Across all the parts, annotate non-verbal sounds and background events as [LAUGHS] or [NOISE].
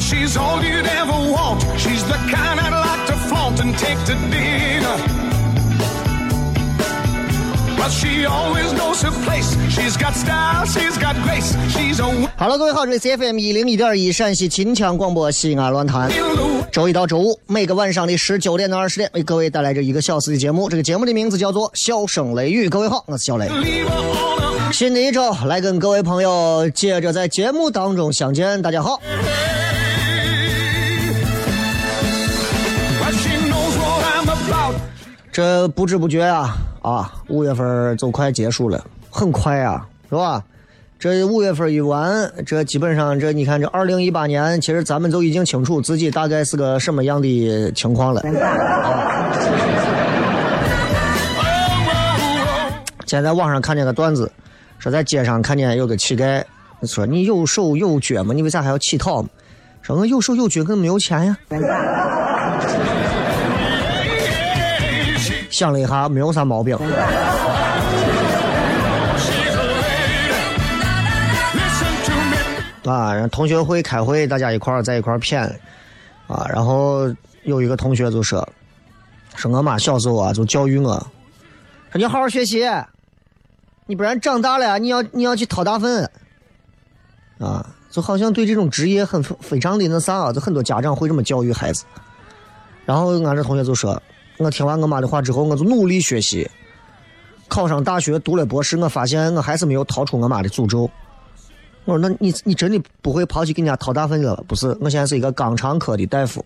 She's all you'd ever want. She's the kind I'd like to flaunt and take to dinner. Well, she always knows her place. She's got style, she's got grace. She's a Hello，各位好，这里是 FM 一零一点一陕西秦腔广播西安论坛。周一到周五每个晚上的十九点到二十点，为各位带来这一个小时的节目。这个节目的名字叫做《笑声雷雨》。各位好，我是小雷。新的一周来跟各位朋友接着在节目当中相见。大家好，这不知不觉啊啊，五月份就快结束了，很快啊，是吧？这五月份一完，这基本上这你看这二零一八年，其实咱们就已经清楚自己大概是个什么样的情况了。[LAUGHS] 现在网上看见个段子，说在街上看见有个乞丐，说你有手有脚嘛，你为啥还要乞讨？说我有手有脚，可没有钱呀。想了一下，没有啥毛病。[LAUGHS] 啊，然后同学会开会，大家一块儿在一块儿谝，啊，然后有一个同学就说，说我妈小时候啊就教育我，说你好好学习，你不然长大了你要你要去掏大粪，啊，就好像对这种职业很非常的那啥啊，就很多家长会这么教育孩子。然后俺这同学就说，我听完我妈的话之后，我就努力学习，考上大学，读了博士，我发现我还是没有逃出我妈的诅咒。我说：“那你你真的不会跑去给人家掏大粪去了？不是，我现在是一个肛肠科的大夫，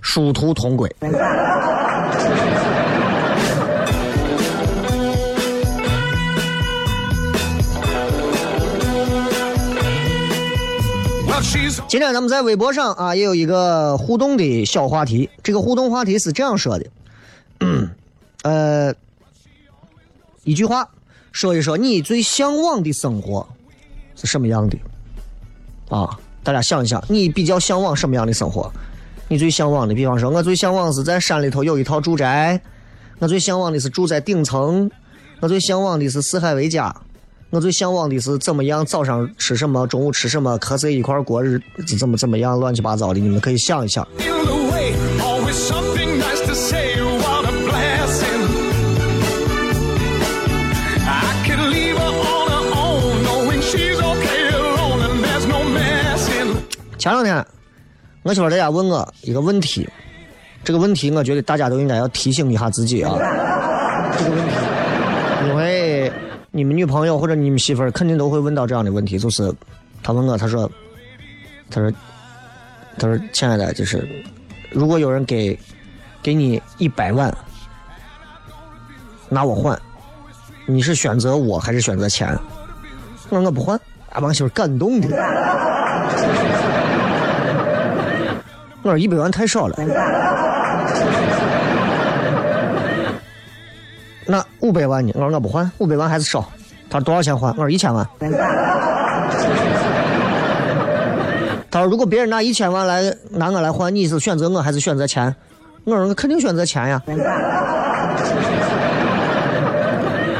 殊途同归。今天咱们在微博上啊也有一个互动的小话题，这个互动话题是这样说的，呃，一句话说一说你最向往的生活是什么样的啊？大家想一想，你比较向往什么样的生活？你最向往的，比方说，我最向往是在山里头有一套住宅，我最向往的是住在顶层，我最向往的是四海为家，我最向往的是怎么样早上吃什么中午吃什么和谁一块儿过日子怎么怎么样乱七八糟的你们可以想一想。前两天我媳妇在家问我一个问题这个问题我觉得大家都应该要提醒一下自己啊。这个问题你们女朋友或者你们媳妇儿肯定都会问到这样的问题，就是她问我，她说，她说，她说，亲爱的，就是如果有人给给你一百万，拿我换，你是选择我还是选择钱？我说我不换，俺把媳妇儿感动的。[LAUGHS] 我说一百万太少了。五百万呢？我说我不还，五百万还是少。他说多少钱还？我说一千万。他说如果别人拿一千万来拿我来换，你是选择我还是选择钱？我说我肯定选择钱呀。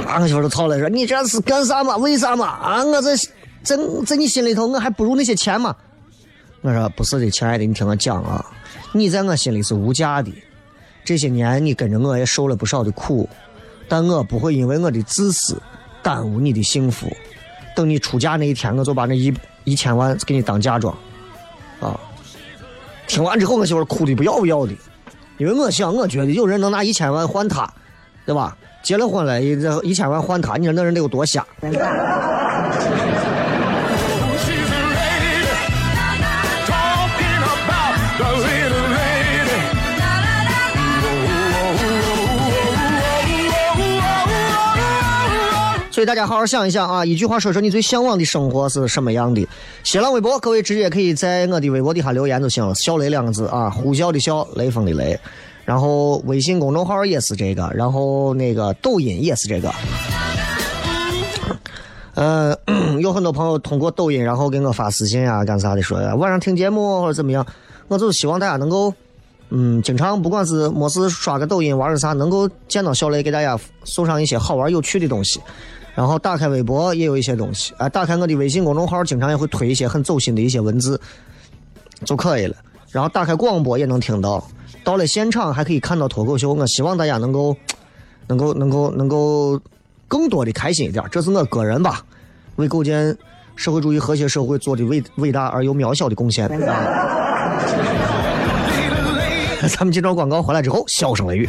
啊，我媳妇都操了，说你这是干啥嘛？为啥嘛？啊，我这在在你心里头，我还不如那些钱嘛。我说不是的，亲爱的，你听我讲啊，你在我心里是无价的。这些年你跟着我也受了不少的苦，但我不会因为我的自私耽误你的幸福。等你出嫁那一天，我就把那一一千万给你当嫁妆。啊！听完之后，我媳妇哭的不要不要的，因为我想，我觉得有人能拿一千万换她，对吧？结了婚了，一一千万换她，你说那人得有多瞎？所以大家好好想一想啊，一句话说说你最向往的生活是什么样的？新浪微博，各位直接可以在我的微博底下留言就行了，“笑雷”两个字啊，呼啸的啸，雷锋的雷。然后微信公众号也是这个，然后那个抖音也是这个。呃，[CLEARS THROAT] 有很多朋友通过抖音，然后给我发私信啊，干啥的，说晚上听节目或者怎么样，我就是希望大家能够，嗯，经常不管是没事刷个抖音玩个啥，能够见到小雷给大家送上一些好玩有趣的东西。然后打开微博也有一些东西啊，打开我的微信公众号，经常也会推一些很走心的一些文字就可以了。然后打开广播也能听到，到了现场还可以看到脱口秀。我希望大家能够，[TSK] 能够，能够，能够更多的开心一点，这是我个人吧，为构建社会主义和谐社会做的伟伟大而又渺小的贡献。[LAUGHS] 咱们接着广告回来之后，笑声雷雨。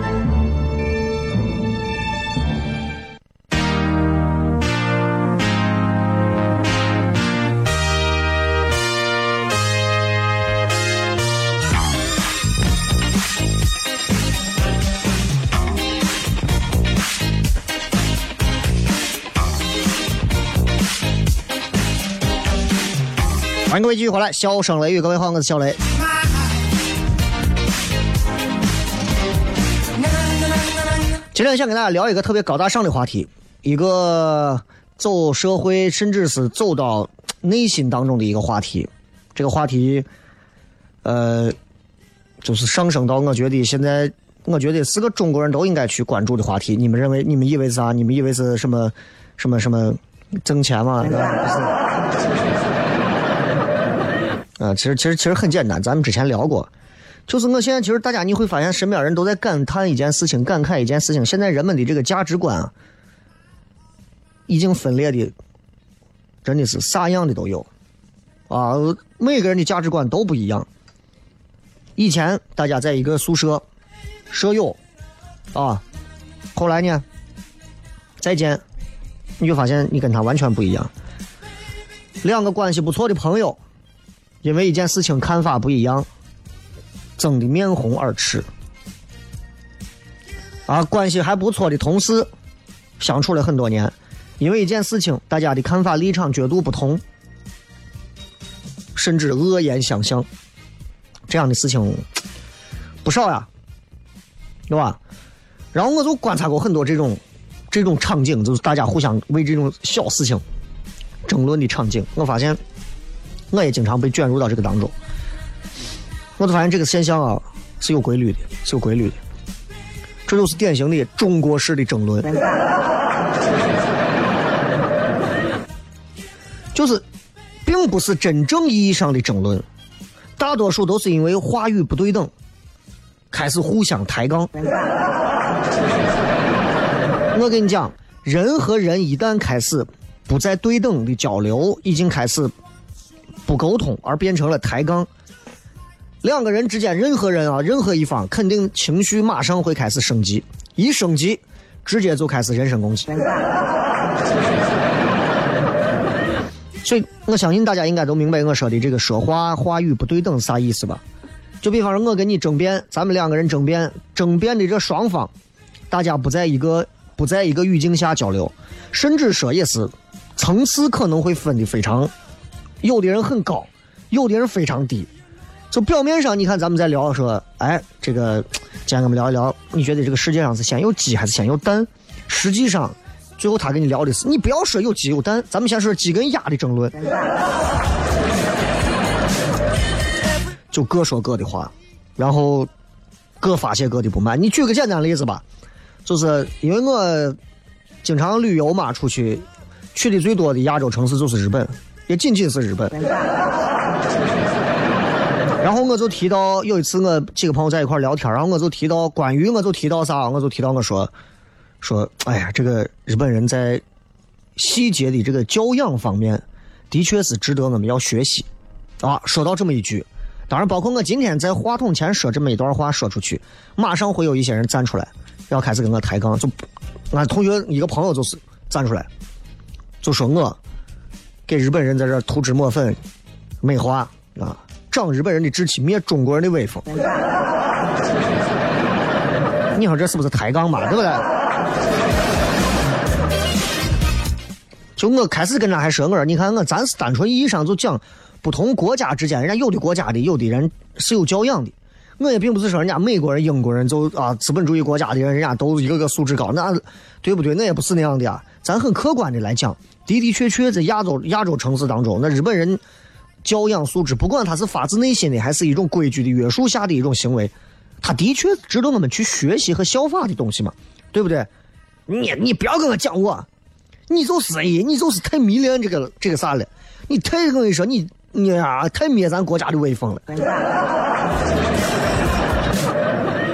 欢迎各位继续回来，笑声雷雨，各位好，我是小雷。今天想跟大家聊一个特别高大上的话题，一个走社会，甚至是走到内心当中的一个话题。这个话题，呃，就是上升到我觉得现在，我觉得是个中国人都应该去关注的话题。你们认为？你们以为是啥？你们以为是什么？什么什么挣钱吗？对吧不是。啊，其实其实其实很简单，咱们之前聊过，就是我现在其实大家你会发现身边人都在感叹一件事情，感慨一件事情，现在人们的这个价值观啊，已经分裂的，真的是啥样的都有，啊，每个人的价值观都不一样。以前大家在一个宿舍，舍友，啊，后来呢，再见，你就发现你跟他完全不一样。两个关系不错的朋友。因为一件事情看法不一样，争得面红耳赤。啊，关系还不错的同事，相处了很多年，因为一件事情，大家的看法、立场、角度不同，甚至恶言相向，这样的事情不少呀，对吧？然后我就观察过很多这种这种场景，就是大家互相为这种小事情争论的场景。我发现，我也经常被卷入到这个当中。我就发现这个现象啊是有规律的，是有规律的。这就是典型的中国式的争论。就是，并不是真正意义上的争论，大多数都是因为话语不对等，开始互相抬杠。我跟你讲，人和人一旦开始不再对等的交流，已经开始不沟通，而变成了抬杠。两个人之间，任何人啊，任何一方肯定情绪马上会开始升级，一升级，直接就开始人身攻击。所以，我相信大家应该都明白我说的这个说话话语不对等是啥意思吧？就比方说，我跟你争辩，咱们两个人争辩，争辩的这双方，大家不在一个不在一个语境下交流，甚至说也是层次可能会分的非常，有的人很高，有的人非常低。就表面上，你看咱们在聊说，哎，这个今天我们聊一聊，你觉得这个世界上是先有鸡还是先有蛋？实际上。最后他跟你聊的是，你不要说有鸡有蛋，咱们先说鸡跟鸭的争论，就各说各的话，然后各发泄各的不满。你举个简单例子吧，就是因为我经常旅游嘛，出去去的最多的亚洲城市就是日本，也仅仅是日本。[LAUGHS] 然后我就提到有一次我几个朋友在一块聊天，然后我就提到关于我就提到啥，我就提到我说。说，哎呀，这个日本人在细节的这个教养方面，的确是值得我们要学习啊。说到这么一句，当然包括我今天在话筒前说这么一段话说出去，马上会有一些人站出来，要开始跟我抬杠。就俺同学一个朋友就是站出来，就说我给日本人在这涂脂抹粉、美化啊，长日本人的志气，灭中国人的威风。你说这是不是抬杠嘛？对不对？就我开始跟他还说，我说你看我咱是单纯意义上就讲不同国家之间，人家有的国家的有的人是有教养的。我也并不是说人家美国人、英国人就啊资本主义国家的人，人家都一个个素质高，那对不对？我也不是那样的啊。咱很客观的来讲，的的确确在亚洲亚洲城市当中，那日本人教养素质，不管他是发自内心的，还是一种规矩的约束下的一种行为，他的确值得我们去学习和效法的东西嘛，对不对？你你不要跟我讲我。你就是哎，你就是太迷恋这个这个啥了，你太我跟你说，你你呀太灭咱国家的威风了。[LAUGHS]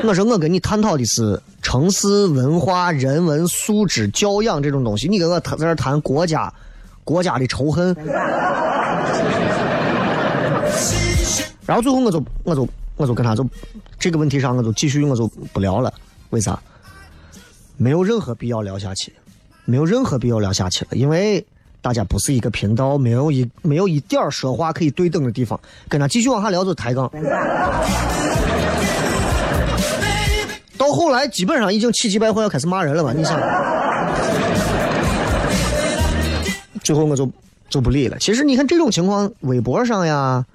我说我跟你探讨的是城市文化、人文素质、教养这种东西，你跟我谈在这谈国家国家的仇恨。然后最后我就我就我就跟他就这个问题上我就继续我就不聊了，为啥？没有任何必要聊下去。没有任何必要聊下去了，因为大家不是一个频道，没有一没有一点说话可以对等的地方，跟他继续往下聊就抬杠。到后来基本上已经气急败坏要开始骂人了吧？你想，最后我就就不理了。其实你看这种情况，微博上呀，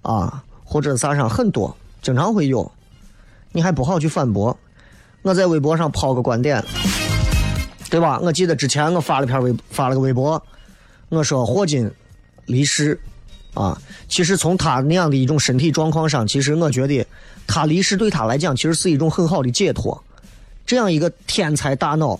啊或者啥上很多，经常会有，你还不好去反驳。我在微博上抛个观点。对吧？我记得之前我发了篇微发了个微博，我说霍金离世啊，其实从他那样的一种身体状况上，其实我觉得他离世对他来讲其实是一种很好的解脱。这样一个天才大脑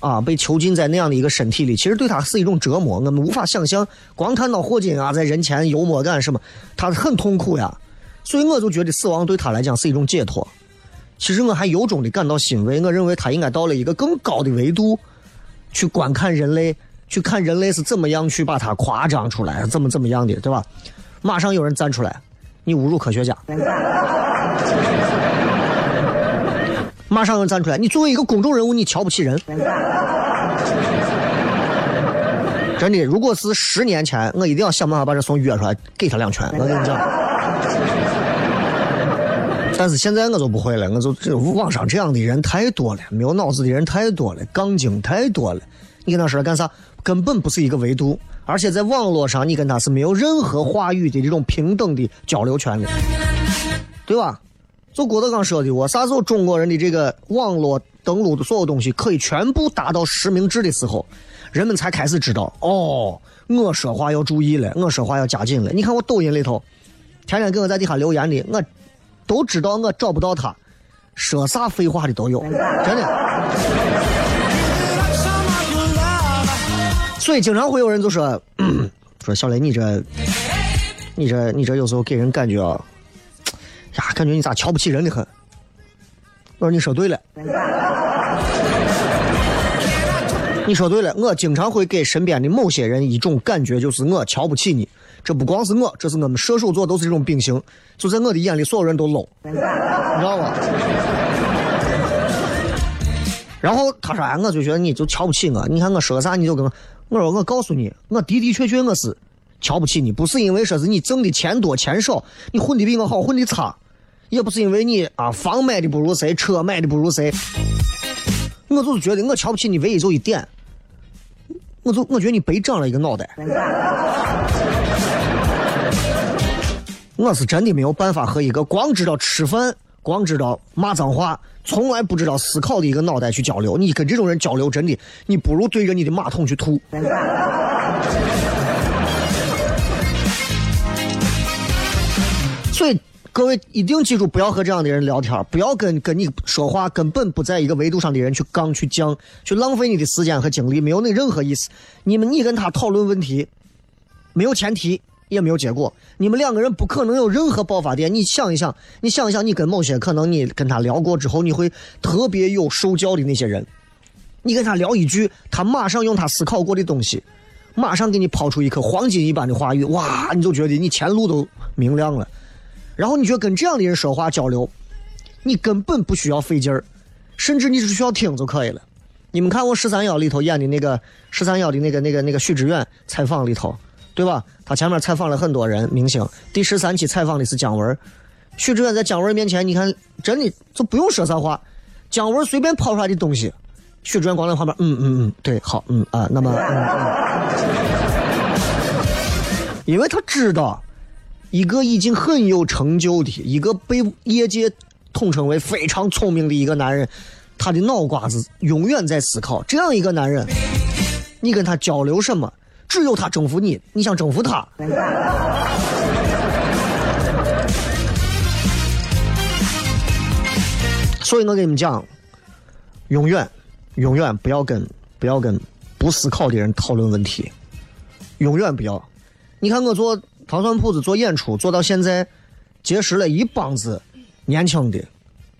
啊，被囚禁在那样的一个身体里，其实对他是一种折磨。我们无法想象，光看到霍金啊在人前幽默感什么，他很痛苦呀。所以我就觉得死亡对他来讲是一种解脱。其实我还由衷的感到欣慰，我认为他应该到了一个更高的维度，去观看人类，去看人类是怎么样去把它夸张出来，怎么怎么样的，对吧？马上有人站出来，你侮辱科学家。[LAUGHS] 马上有人站出来，你作为一个公众人物，你瞧不起人。[LAUGHS] 真的，如果是十年前，我一定要想办法把这怂约出来，给他两拳。我跟你讲。但是现在我就不会了，我就这网上这样的人太多了，没有脑子的人太多了，杠精太多了。你跟他说干啥，根本不是一个维度，而且在网络上，你跟他是没有任何话语的这种平等的交流权的，对吧？就郭德纲说的，我啥时候中国人的这个网络登录的所有东西可以全部达到实名制的时候，人们才开始知道，哦，我说话要注意了，我说话要加紧了。你看我抖音里头，天天给我在底下留言的，我都知道我找不到他，说啥废话的都有，真的。所以经常会有人就说，[CLEARS THROAT] 说小雷你这，你这你这有时候给人感觉啊。呀，感觉你咋瞧不起人的很？我说你说对了，你说对了。我经常会给身边的某些人一种感觉，就是我瞧不起你。这不光是我，这是我们射手座都是这种秉性。就在我的眼里，所有人都 low，你知道吗？然后他说：“哎，我就觉得你就瞧不起我。你看我说个啥，你就跟我我说我告诉你，我的的确确我是瞧不起你，不是因为说是你挣的钱多钱少，你混的比我好，混的差。”也不是因为你啊，房买的不如谁，车买的不如谁，我就是觉得我瞧不起你，唯一就一点，我就我觉得你白长了一个脑袋，我是真的没有办法和一个光知道吃饭、光知道骂脏话、从来不知道思考的一个脑袋去交流。你跟这种人交流，真的，你不如对着你的马桶去吐。[LAUGHS] 所以。各位一定记住，不要和这样的人聊天，不要跟跟你说话根本不在一个维度上的人去杠去犟，去浪费你的时间和精力，没有那任何意思。你们你跟他讨论问题，没有前提，也没有结果，你们两个人不可能有任何爆发点。你想一想，你想一想，你跟某些可能你跟他聊过之后，你会特别有受教的那些人，你跟他聊一句，他马上用他思考过的东西，马上给你抛出一颗黄金一般的话语，哇，你就觉得你前路都明亮了。然后你觉得跟这样的人说话交流，你根本不需要费劲儿，甚至你只需要听就可以了。你们看我十三幺里头演的那个十三幺的那个那个那个许知远采访里头，对吧？他前面采访了很多人明星，第十三期采访的是姜文。许志远在姜文面前，你看真的就不用说啥话，姜文随便抛出来的东西，许志远光在旁边，嗯嗯嗯，对，好，嗯啊，那么，嗯嗯 [LAUGHS] 因为他知道。一个已经很有成就的一个被业界统称为非常聪明的一个男人，他的脑瓜子永远在思考。这样一个男人，你跟他交流什么？只有他征服你，你想征服他。所以我跟你们讲，永远，永远不要跟不要跟不思考的人讨论问题，永远不要。你看我做。糖蒜铺子做演出做到现在，结识了一帮子年轻的，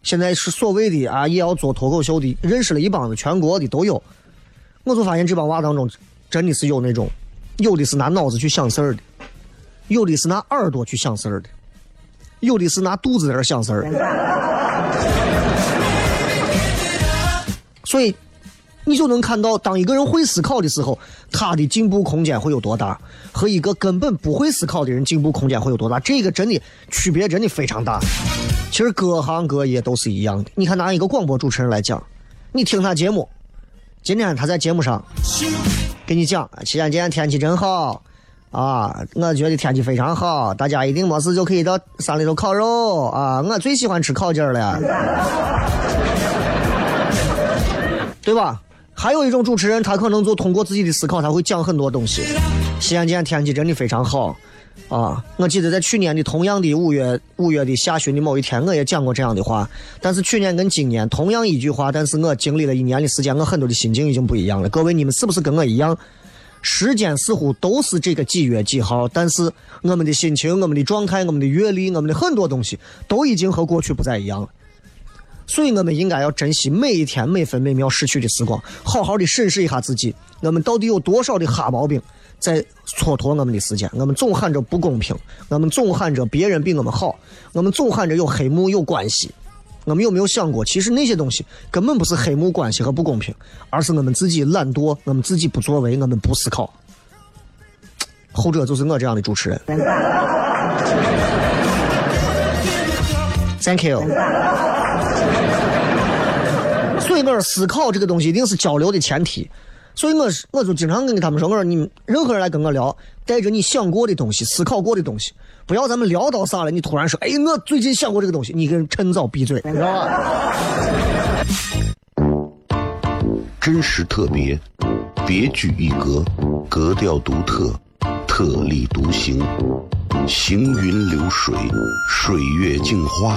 现在是所谓的啊也要做脱口秀的，认识了一帮子全国的都有。我就发现这帮娃当中，真的是有那种，有的是拿脑子去想事儿的，有的是拿耳朵去想事儿的，有的是拿肚子在那想事儿。所以。你就能看到，当一个人会思考的时候，他的进步空间会有多大，和一个根本不会思考的人进步空间会有多大，这个真的区别真的非常大。其实各行各业都是一样的。你看拿一个广播主持人来讲，你听他节目，今天他在节目上给你讲，西安今天天气真好啊，我觉得天气非常好，大家一定没事就可以到山里头烤肉啊，我最喜欢吃烤鸡了，[LAUGHS] 对吧？还有一种主持人，他可能就通过自己的思考，他会讲很多东西。西安今天天气真的非常好，啊！我记得在去年的同样的五月五月的下旬的某一天，我也讲过这样的话。但是去年跟今年同样一句话，但是我经历了一年的时间，我很多的心境已经不一样了。各位，你们是不是跟我一样？时间似乎都是这个几月几号，但是我们的心情、我们的状态、我们的阅历、我们的很多东西，都已经和过去不再一样了。所以我们应该要珍惜每一天每分每秒逝去的时光，好好的审视一下自己，我们到底有多少的哈毛病在蹉跎我们的时间？我们总喊着不公平，我们总喊着别人比我们好，我们总喊着有黑幕有关系，我们有没有想过，其实那些东西根本不是黑幕关系和不公平，而是我们自己懒惰，我们自己不作为，我们不思考。后者就是我这样的主持人。Thank you。所以，我思考这个东西一定是交流的前提。所以我是我就经常跟他们说，我说你任何人来跟我聊，带着你想过的东西、思考过的东西，不要咱们聊到啥了，你突然说，哎，我最近想过这个东西，你跟趁早闭嘴，知道吧？真实特别，别具一格，格调独特，特立独行，行云流水，水月镜花，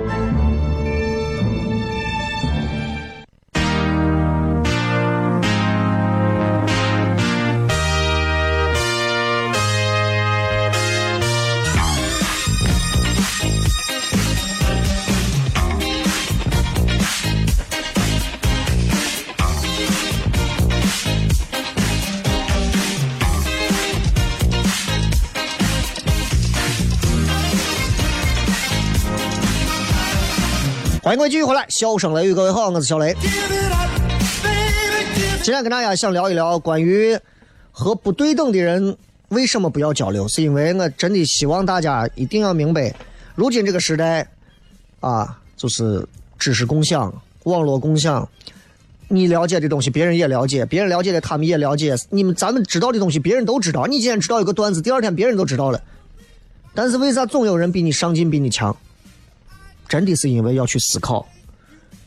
欢迎各位继续回来，笑声雷雨，各位好，我是小雷。今天跟大家想聊一聊关于和不对等的人为什么不要交流，是因为我真的希望大家一定要明白，如今这个时代啊，就是知识共享、网络共享，你了解的东西别人也了解，别人了解的他们也了解，你们咱们知道的东西别人都知道。你今天知道一个段子，第二天别人都知道了，但是为啥总有人比你上进，比你强？真的是因为要去思考。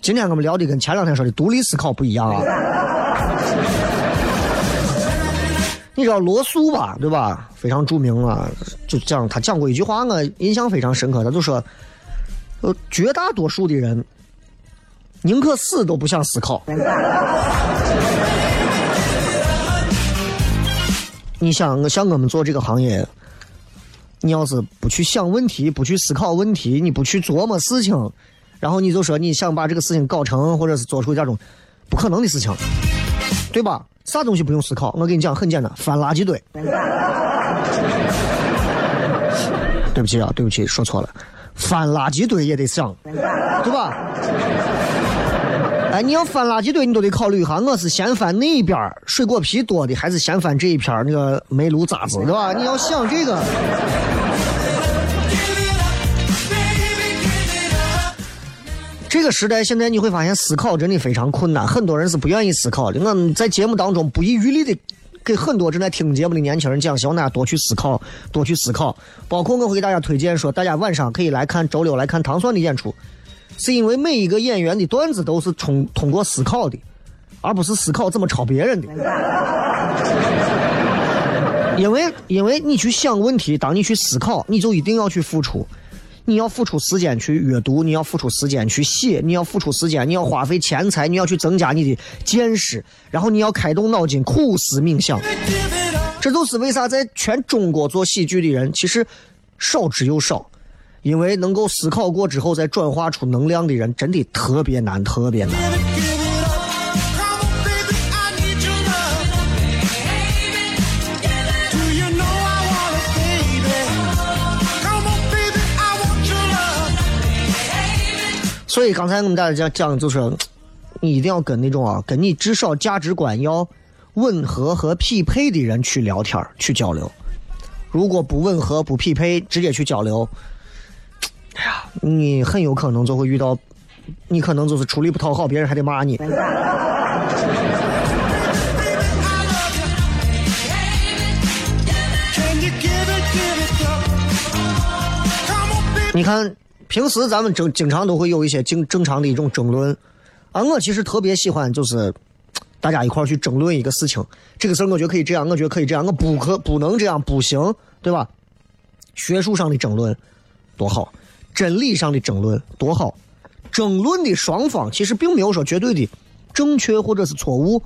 今天我们聊的跟前两天说的独立思考不一样啊。你知道罗素吧，对吧？非常著名啊，就讲他讲过一句话，我印象非常深刻。他就说，呃，绝大多数的人宁可死都不想思考。你想，像我们做这个行业。你要是不去想问题，不去思考问题，你不去琢磨事情，然后你就说你想把这个事情搞成，或者是做出这种不可能的事情，对吧？啥东西不用思考？我跟你讲，很简单，翻垃圾堆。[LAUGHS] 对不起啊，对不起，说错了，翻垃圾堆也得想，对吧？哎，你要 [LAUGHS] 翻垃圾堆，你都得考虑一下，我是先翻那一边水果皮多的，还是先翻这一片那个煤炉渣子，对吧？你要想这个。这个时代，现在你会发现思考真的非常困难，很多人是不愿意思考的。我们在节目当中不遗余力的给很多正在听节目的年轻人讲，希望大家多去思考，多去思考。包括我会给大家推荐说，大家晚上可以来看周六来看糖蒜的演出，是因为每一个演员的段子都是通通过思考的，而不是思考怎么抄别人的。因为因为你去想问题，当你去思考，你就一定要去付出。你要付出时间去阅读，你要付出时间去写，你要付出时间，你要花费钱财，你要去增加你的见识，然后你要开动脑筋苦思冥想。这就是为啥在全中国做喜剧的人其实少之又少，因为能够思考过之后再转化出能量的人真的特别难，特别难。所以刚才我们大家讲，就是你一定要跟那种啊，跟你至少价值观要吻合和匹配的人去聊天去交流。如果不吻合、不匹配，直接去交流，哎呀，你很有可能就会遇到，你可能就是出力不讨好，别人还得骂你。你看，平时咱们正经常都会有一些正正常的一种争论，啊，我其实特别喜欢就是大家一块去争论一个事情，这个事儿我觉得可以这样，我觉得可以这样，我不可不能这样，不行，对吧？学术上的争论多好，真理上的争论多好，争论的双方其实并没有说绝对的正确或者是错误，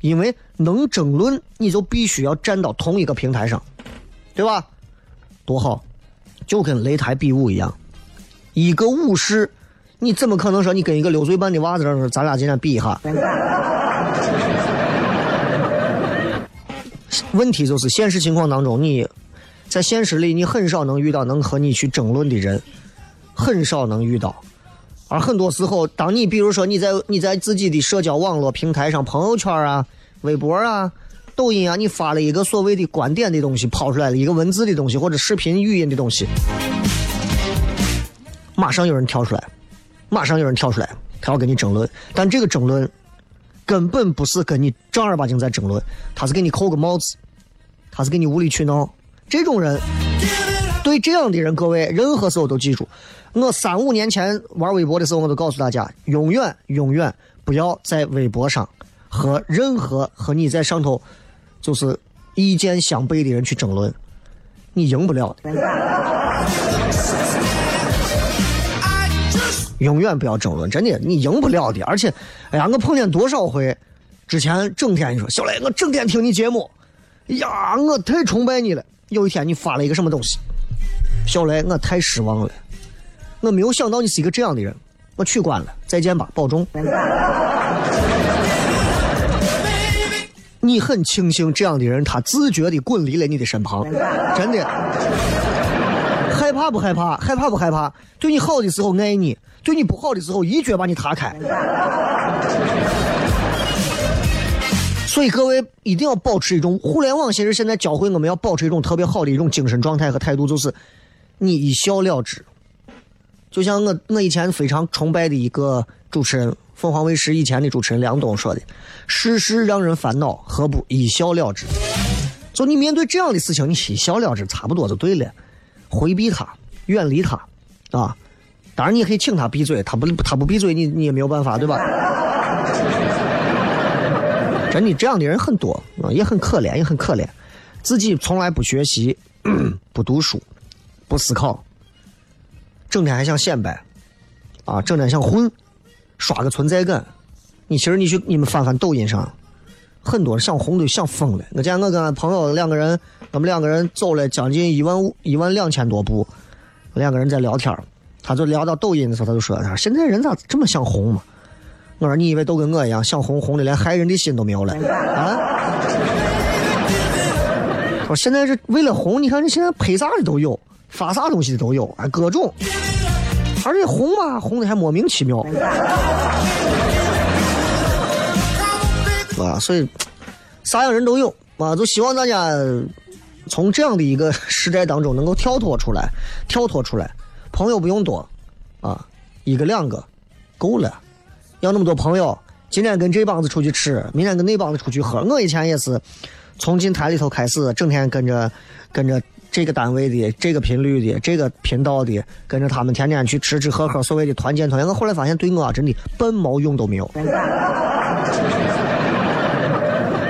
因为能争论，你就必须要站到同一个平台上，对吧？多好，就跟擂台比武一样，一个武士，你怎么可能说你跟一个六岁半的娃子说咱俩今天比一下？问题就是现实情况当中，你在现实里你很少能遇到能和你去争论的人，很少能遇到。而很多时候，当你比如说你在你在自己的社交网络平台上，朋友圈啊、微博啊、抖音啊，你发了一个所谓的观点的东西，抛出来了一个文字的东西或者视频语音的东西，马上有人跳出来，马上有人跳出来，他要跟你争论，但这个争论根本不是跟你正儿八经在争论，他是给你扣个帽子，他是给你无理取闹。这种人，对这样的人，各位任何时候都记住，我三五年前玩微博的时候，我都告诉大家，永远永远不要在微博上和任何和你在上头就是意见相悖的人去争论，你赢不了的。永远不要争论，真的，你赢不了的。而且，哎呀，我碰见多少回，之前整天你说小雷，我整天听你节目，呀，我太崇拜你了。有一天你发了一个什么东西，小雷，我太失望了，我没有想到你是一个这样的人，我取关了，再见吧，保重。你很庆幸这样的人，他自觉地滚离了你的身旁，真的。害怕不害怕？害怕不害怕？对你好的时候爱你，对你不好的时候一脚把你踏开。所以各位一定要保持一种互联网，其实现在教会我们要保持一种特别好的一种精神状态和态度，就是你一笑了之。就像我我以前非常崇拜的一个主持人，凤凰卫视以前的主持人梁冬说的：“世事让人烦恼，何不一笑了之？”就你面对这样的事情，你一笑了之，差不多就对了，回避他，远离他，啊。当然你也可以请他闭嘴，他不他不闭嘴，你你也没有办法，对吧？[LAUGHS] 真的这样的人很多啊，也很可怜，也很可怜，自己从来不学习，[CLEARS THROAT] 不读书，不思考，整天还想显摆，啊，整天想混，刷个存在感。你其实你去你们翻翻抖音上，很多想红都想疯了。我见我跟俺朋友两个人，我们两个人走了将近一万五一万两千多步，两个人在聊天他就聊到抖音的时候，他就说：“他说现在人咋这么想红嘛？”我说：“你以为都跟我一样想红红的，连害人的心都没有了啊？” [LAUGHS] 我说：“现在是为了红，你看你现在拍啥的都有，发啥东西的都有，啊，各种，而且红嘛，红的还莫名其妙。”啊，所以啥样人都有啊，就希望大家从这样的一个时代当中能够跳脱出来，跳脱出来。朋友不用多，啊，一个两个够了。要那么多朋友，今天跟这帮子出去吃，明天跟那帮子出去喝。我以前也是从进台里头开始，整天跟着跟着这个单位的、这个频率的、这个频道的，跟着他们天天去吃吃喝喝，所谓的团建团建。我后来发现，对我啊真的半毛用都没有。[LAUGHS]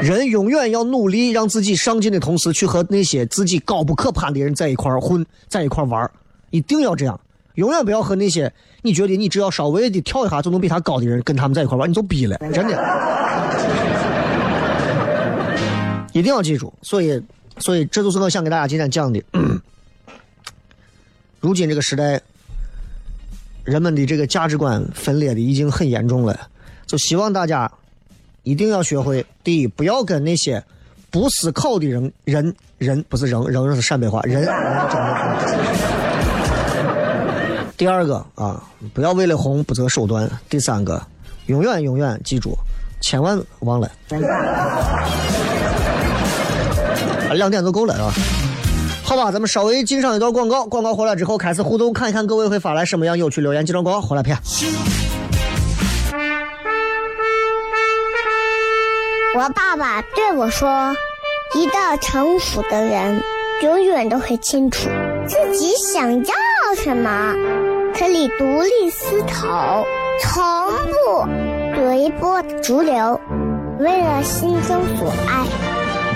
人永远要努力让自己上进的同时，去和那些自己高不可攀的人在一块混，在一块玩一定要这样。永远不要和那些你觉得你只要稍微的跳一下就能比他高的人跟他们在一块玩，你就逼了，真的。[LAUGHS] 一定要记住，所以，所以这就是我想给大家今天讲的。[CLEARS THROAT] 如今这个时代，人们的这个价值观分裂的已经很严重了，就希望大家一定要学会：第一，不要跟那些不思考的人人人不是人人是陕北话人。第二个啊，不要为了红不择手段。第三个，永远永远记住，千万忘了。两点就够了啊，好吧，咱们稍微进上一段广告，广告回来之后开始互动，看一看各位会发来什么样有趣留言。记段广告回来片。我爸爸对我说：“一个成熟的人，永远都会清楚自己想要什么，可以独立思考，从不随波逐流，为了心中所爱，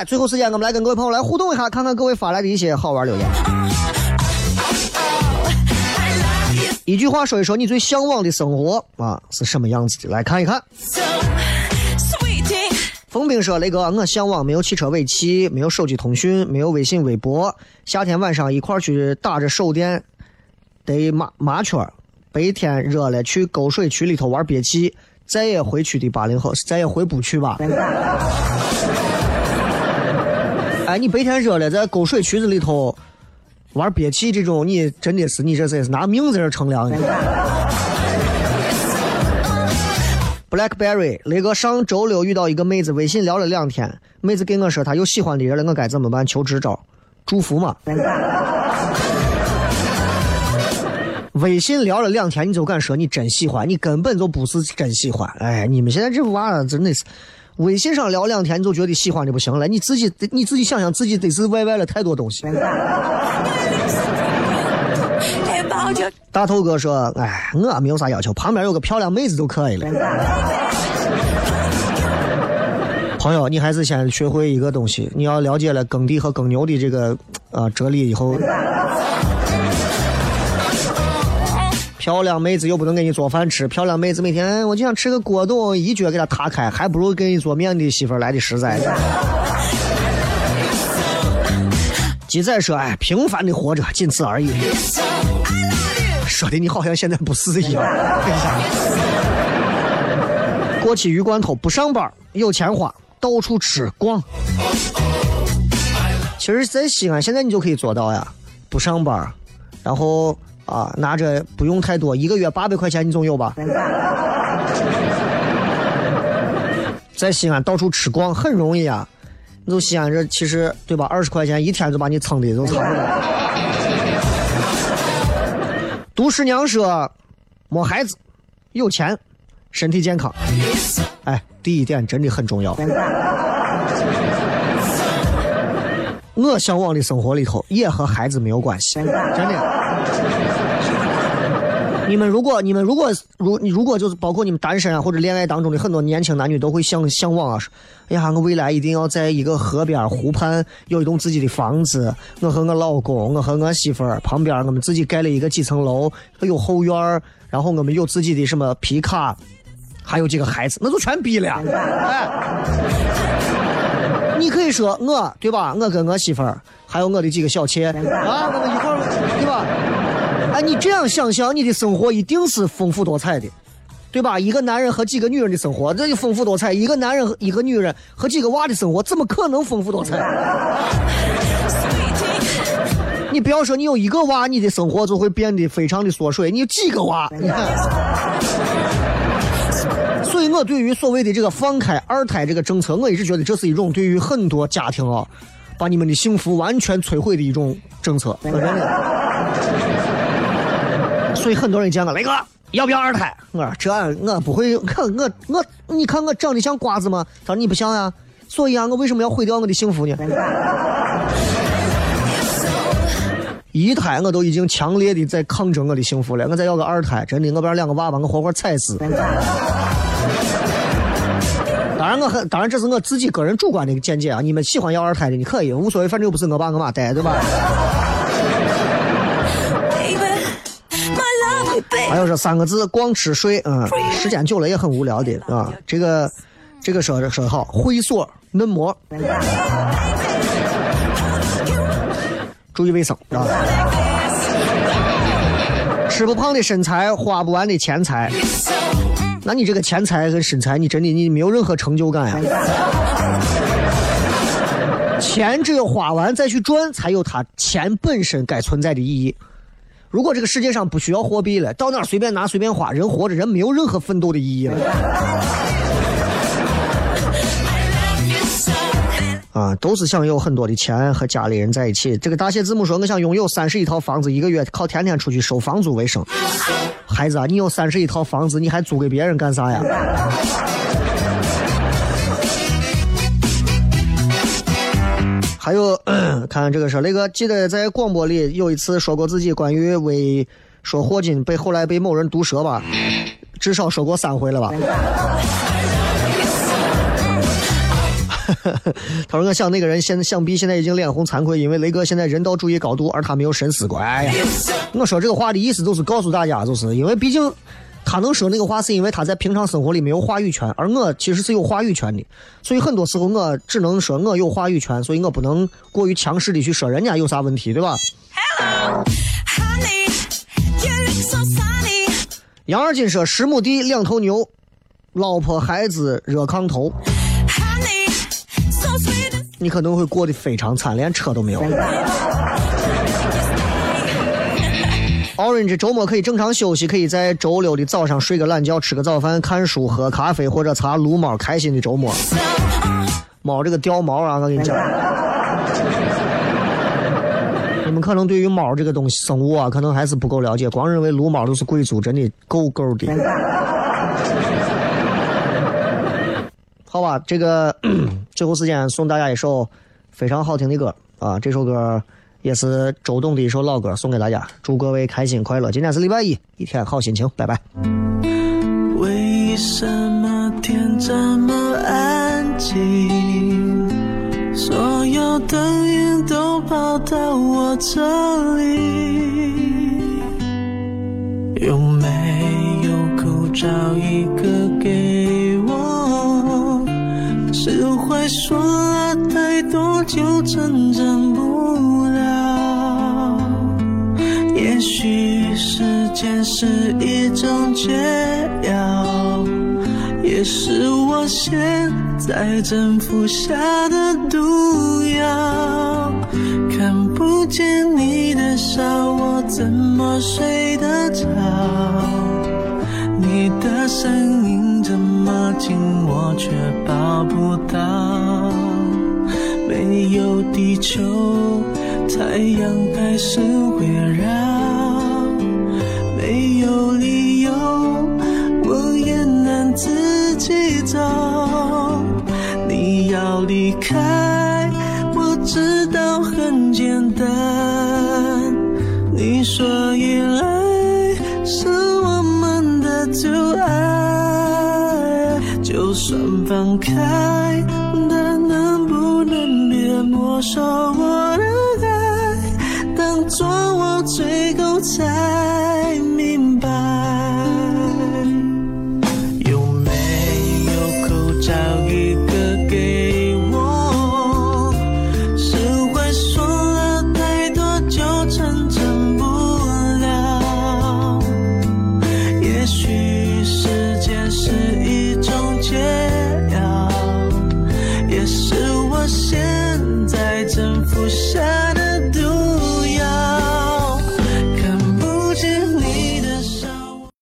来，最后时间我们来跟各位朋友来互动一下，看看各位发来的一些好玩留言。一句话说一说你最向往的生活啊是什么样子的？来看一看。冯兵说：“雷哥，我向往没有汽车尾气，没有手机通讯，没有微信、微博，夏天晚上一块去打着手电，逮麻麻雀儿，白天热了去沟水渠里头玩憋气，再也回去的八零后，再也回不去吧。”哎，你白天热了，在沟水渠子里头玩憋气，这种你真的是你这是拿命在这乘凉呢。Blackberry，雷哥上周六遇到一个妹子，微信聊了两天，妹子跟我说她有喜欢的人了，我该怎么办？求支招，祝福嘛。[LAUGHS] 微信聊了两天，你就敢说你真喜欢？你根本就不是真喜欢。哎，你们现在这娃真的是，微信上聊两天你就觉得喜欢的不行了，你自己你自己想想，自己得是歪歪了太多东西。大头哥说：“哎，我没有啥要求，旁边有个漂亮妹子就可以了。”朋友，你还是先学会一个东西，你要了解了耕地和耕牛的这个啊、哲理以后，漂亮妹子又不能给你做饭吃，漂亮妹子每天我就想吃个果冻，一脚给她踏开，还不如给你做面的媳妇来的实在。鸡仔说：“哎，平凡的活着，仅此而已。”说的你好像现在不是一样。过期鱼罐头不上班，有钱花，到处吃逛。其实，在西安现在你就可以做到呀，不上班，然后啊拿着不用太多，一个月八百块钱你总有吧？[LAUGHS] 在西安到处吃逛很容易啊，你就西安这其实对吧？二十块钱一天就把你撑的都差不多。杜师娘说：“没孩子，有钱，身体健康。哎，第一点真的很重要。我向往的生活里头也和孩子没有关系，真的。你们如果你们如果如你如果就是包括你们单身啊或者恋爱当中的很多年轻男女都会向向往啊，说哎呀，我未来一定要在一个河边湖畔有一栋自己的房子，我和我老公，我和我媳妇儿旁边我们自己盖了一个几层楼，有后院儿然后我们有自己的什么皮卡，还有几个孩子，那就全逼了。哎，你可以说我对吧？我跟我媳妇儿还有我的几个小妾啊，我们一块儿？哎，你这样想想，你的生活一定是丰富多彩的，对吧？一个男人和几个女人的生活，这就丰富多彩；一个男人和一个女人和几个娃的生活，怎么可能丰富多彩？[LAUGHS] 你不要说你有一个娃，你的生活就会变得非常的缩水。你有几个娃？你看。所以我对于所谓的这个放开二胎这个政策，我一直觉得这是一种对于很多家庭啊，把你们的幸福完全摧毁的一种政策。我真的。所以很多人见我雷哥要不要二胎？我说这我不会，我我我，你看我长得像瓜子吗？他说你不像呀。所以啊，我为什么要毁掉我的幸福呢？一胎我都已经强烈的在抗争我的幸福了，我再要个二胎，真的我不让两个娃把我活活踩死。当然我很，当然这是我自己个人主观的一个见解啊。你们喜欢要二胎的，你可以无所谓，反正又不是我爸我妈带，对吧？还有这三个字，光吃睡，嗯，时间久了也很无聊的啊。这个这个说说得好，会所嫩模，注意卫生啊。吃不胖的身材，花不完的钱财，那你这个钱财跟身材，你真的你没有任何成就感呀。钱只有花完再去赚，才有它钱本身该存在的意义。如果这个世界上不需要货币了，到哪随便拿随便花，人活着人没有任何奋斗的意义了。啊，都是想有很多的钱和家里人在一起。这个大写字母说，我想拥有三十一套房子，一个月靠天天出去收房租为生。孩子啊，你有三十一套房子，你还租给别人干啥呀？还有，[CLEARS THROAT] 看这个说，那个记得在广播里有一次说过自己关于为说霍金被后来被某人毒舌吧，至少说过三回了吧。[LAUGHS] 他说：“我想那个人现在想必现在已经脸红惭愧，因为雷哥现在人道主义高度，而他没有深思过。哎呀，我说这个话的意思就是告诉大家，就是因为毕竟他能说那个话，是因为他在平常生活里没有话语权，而我其实是有话语权的，所以很多时候我只能说我有话语权，所以我不能过于强势的去说人家有啥问题，对吧？” Honey, you look so sunny. 杨二金说：“十亩地，两头牛，老婆孩子热炕头。” Honey, so sweet. 你可能会过得非常惨，连车都没有。Orange 周末可以正常休息，可以在周六的早上睡个懒觉，吃个早饭，看书，喝咖啡或者擦撸猫，开心的周末。猫这个掉毛啊，我跟你讲，[LAUGHS] 你们可能对于猫这个东西生物啊，可能还是不够了解，光认为撸猫都是贵族，真的够够的。好吧，这个 [CLEARS THROAT] 最后时间送大家一首非常好听的歌啊！这首歌也是周董的一首老歌，送给大家，祝各位开心快乐。今天是礼拜一，一天好心情，拜拜。为什么天这么安静？所有灯影都跑到我这里，有没有口罩一个给我？只会说了太多就成长不也许时间是一种解药，也是我现在正服下的毒药。看不见你的笑，我怎么睡得着？你的声音这么近，我却抱不到。没有地球，太阳还是围绕。走。你要离开，我知道很简单。你说依赖是我们的阻碍，就算放开，但能不能别没收我